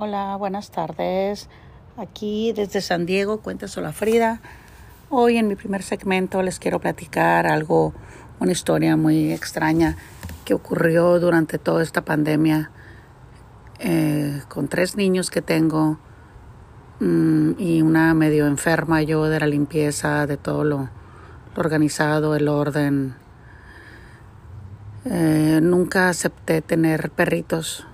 Hola, buenas tardes. Aquí desde San Diego, Cuenta Sola Frida. Hoy en mi primer segmento les quiero platicar algo, una historia muy extraña que ocurrió durante toda esta pandemia eh, con tres niños que tengo mm, y una medio enferma yo de la limpieza, de todo lo, lo organizado, el orden. Eh, nunca acepté tener perritos,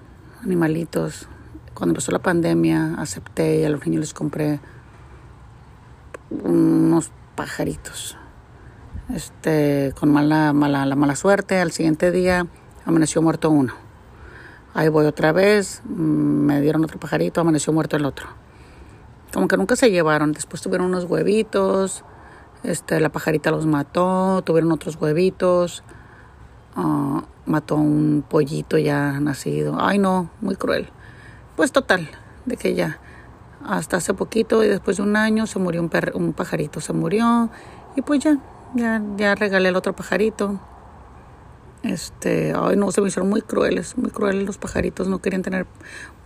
animalitos. Cuando empezó la pandemia acepté y a los niños les compré unos pajaritos. Este, con mala, mala, la mala suerte, al siguiente día amaneció muerto uno. Ahí voy otra vez, mm, me dieron otro pajarito, amaneció muerto el otro. Como que nunca se llevaron. Después tuvieron unos huevitos, este, la pajarita los mató, tuvieron otros huevitos. Ah, mató un pollito ya nacido. Ay, no, muy cruel. Pues total, de que ya hasta hace poquito y después de un año se murió un, un pajarito, se murió y pues ya, ya, ya regalé el otro pajarito. Este, ay no, se me hicieron muy crueles, muy crueles los pajaritos, no querían tener,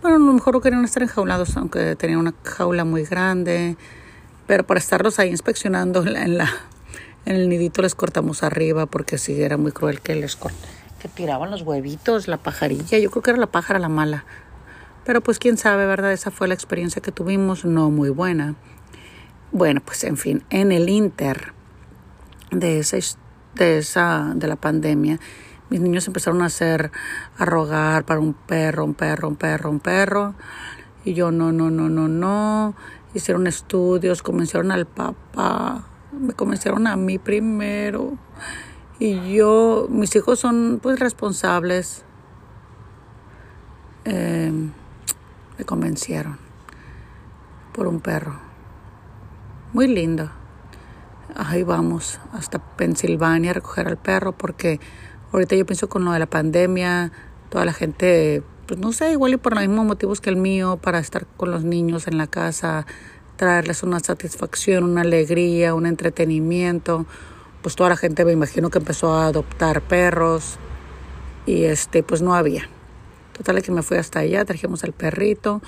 bueno, a lo mejor no querían estar enjaulados, aunque tenían una jaula muy grande, pero para estarlos ahí inspeccionando en la, en el nidito les cortamos arriba porque sí era muy cruel que les que tiraban los huevitos, la pajarilla. Yo creo que era la pájara la mala. Pero pues quién sabe, ¿verdad? Esa fue la experiencia que tuvimos, no muy buena. Bueno, pues en fin, en el inter de esa, de esa, de la pandemia, mis niños empezaron a hacer, a rogar para un perro, un perro, un perro, un perro. Y yo, no, no, no, no, no. Hicieron estudios, convencieron al papá, me convencieron a mí primero. Y yo, mis hijos son pues responsables. Eh, me convencieron por un perro. Muy lindo. Ahí vamos, hasta Pensilvania a recoger al perro porque ahorita yo pienso con lo de la pandemia, toda la gente, pues no sé, igual y por los mismos motivos que el mío, para estar con los niños en la casa, traerles una satisfacción, una alegría, un entretenimiento. Pues toda la gente me imagino que empezó a adoptar perros y este pues no había. Total que me fui hasta allá, trajimos al perrito.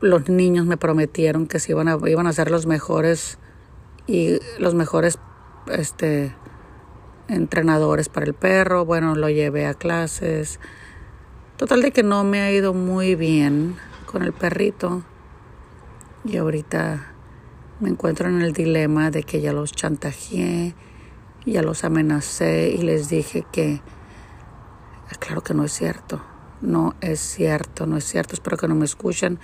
Los niños me prometieron que se iban a, iban a ser los mejores y los mejores este entrenadores para el perro. Bueno, lo llevé a clases. Total de que no me ha ido muy bien con el perrito. Y ahorita me encuentro en el dilema de que ya los chantajeé, ya los amenacé y les dije que, claro que no es cierto, no es cierto, no es cierto, espero que no me escuchen,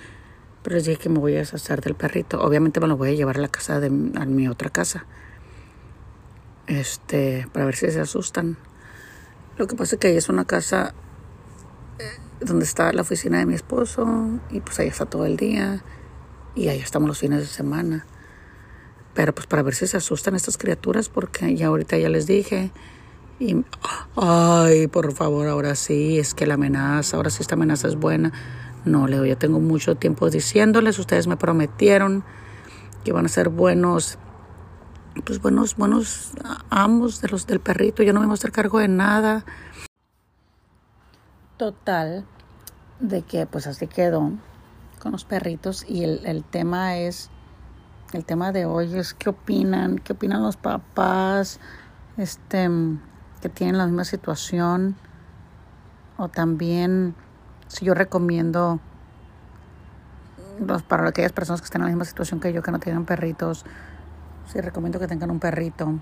pero les dije que me voy a deshacer del perrito. Obviamente me lo voy a llevar a la casa de a mi otra casa, este, para ver si se asustan. Lo que pasa es que ahí es una casa eh, donde está la oficina de mi esposo y pues ahí está todo el día y ahí estamos los fines de semana. Pero pues para ver si se asustan estas criaturas, porque ya ahorita ya les dije. Y, ay, por favor, ahora sí, es que la amenaza, ahora sí esta amenaza es buena. No, Leo, ya tengo mucho tiempo diciéndoles, ustedes me prometieron que van a ser buenos, pues buenos, buenos amos de los del perrito. Yo no me voy a hacer cargo de nada. Total, de que pues así quedó con los perritos y el, el tema es, el tema de hoy es qué opinan, qué opinan los papás, este, que tienen la misma situación o también si yo recomiendo los, para aquellas personas que están en la misma situación que yo, que no tienen perritos, si recomiendo que tengan un perrito.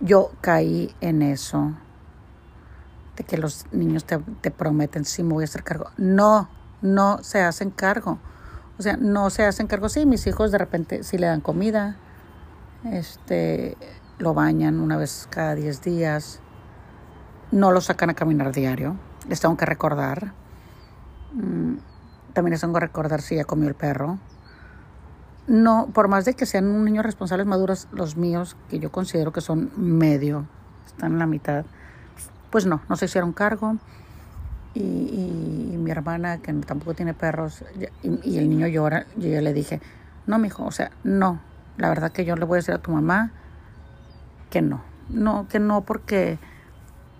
Yo caí en eso, de que los niños te, te prometen, sí, me voy a hacer cargo. No, no se hacen cargo. O sea, no se hacen cargo. Sí, mis hijos de repente sí le dan comida, este, lo bañan una vez cada 10 días, no lo sacan a caminar diario, les tengo que recordar. Mm, también les tengo que recordar si ya comió el perro. No, por más de que sean un niños responsables maduros, los míos, que yo considero que son medio, están en la mitad, pues no, no se hicieron cargo y, mi hermana, que tampoco tiene perros, y, el niño llora, yo le dije, no, mijo, o sea, no. La verdad que yo le voy a decir a tu mamá que no. No, que no, porque,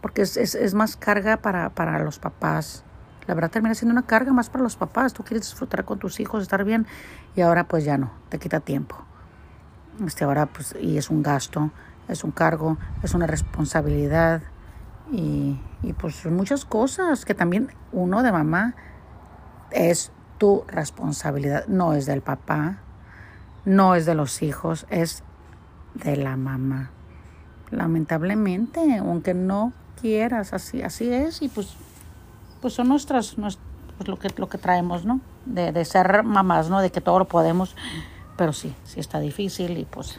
porque es, es, más carga para, para los papás. la verdad termina siendo una carga más para los papás. Tú quieres disfrutar con tus hijos, estar bien, y ahora pues ya no, te quita tiempo. Este ahora pues, y es un gasto, es un cargo, es una responsabilidad, y, y pues muchas cosas que también uno de mamá es tu responsabilidad, no es del papá, no es de los hijos, es de la mamá. Lamentablemente, aunque no quieras, así, así es, y pues, pues son nuestras, pues lo que, lo que traemos, ¿no? De, de ser mamás, ¿no? De que todo lo podemos, pero sí, sí está difícil y pues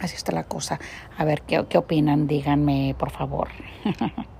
así está la cosa. A ver, ¿qué, qué opinan? Díganme, por favor.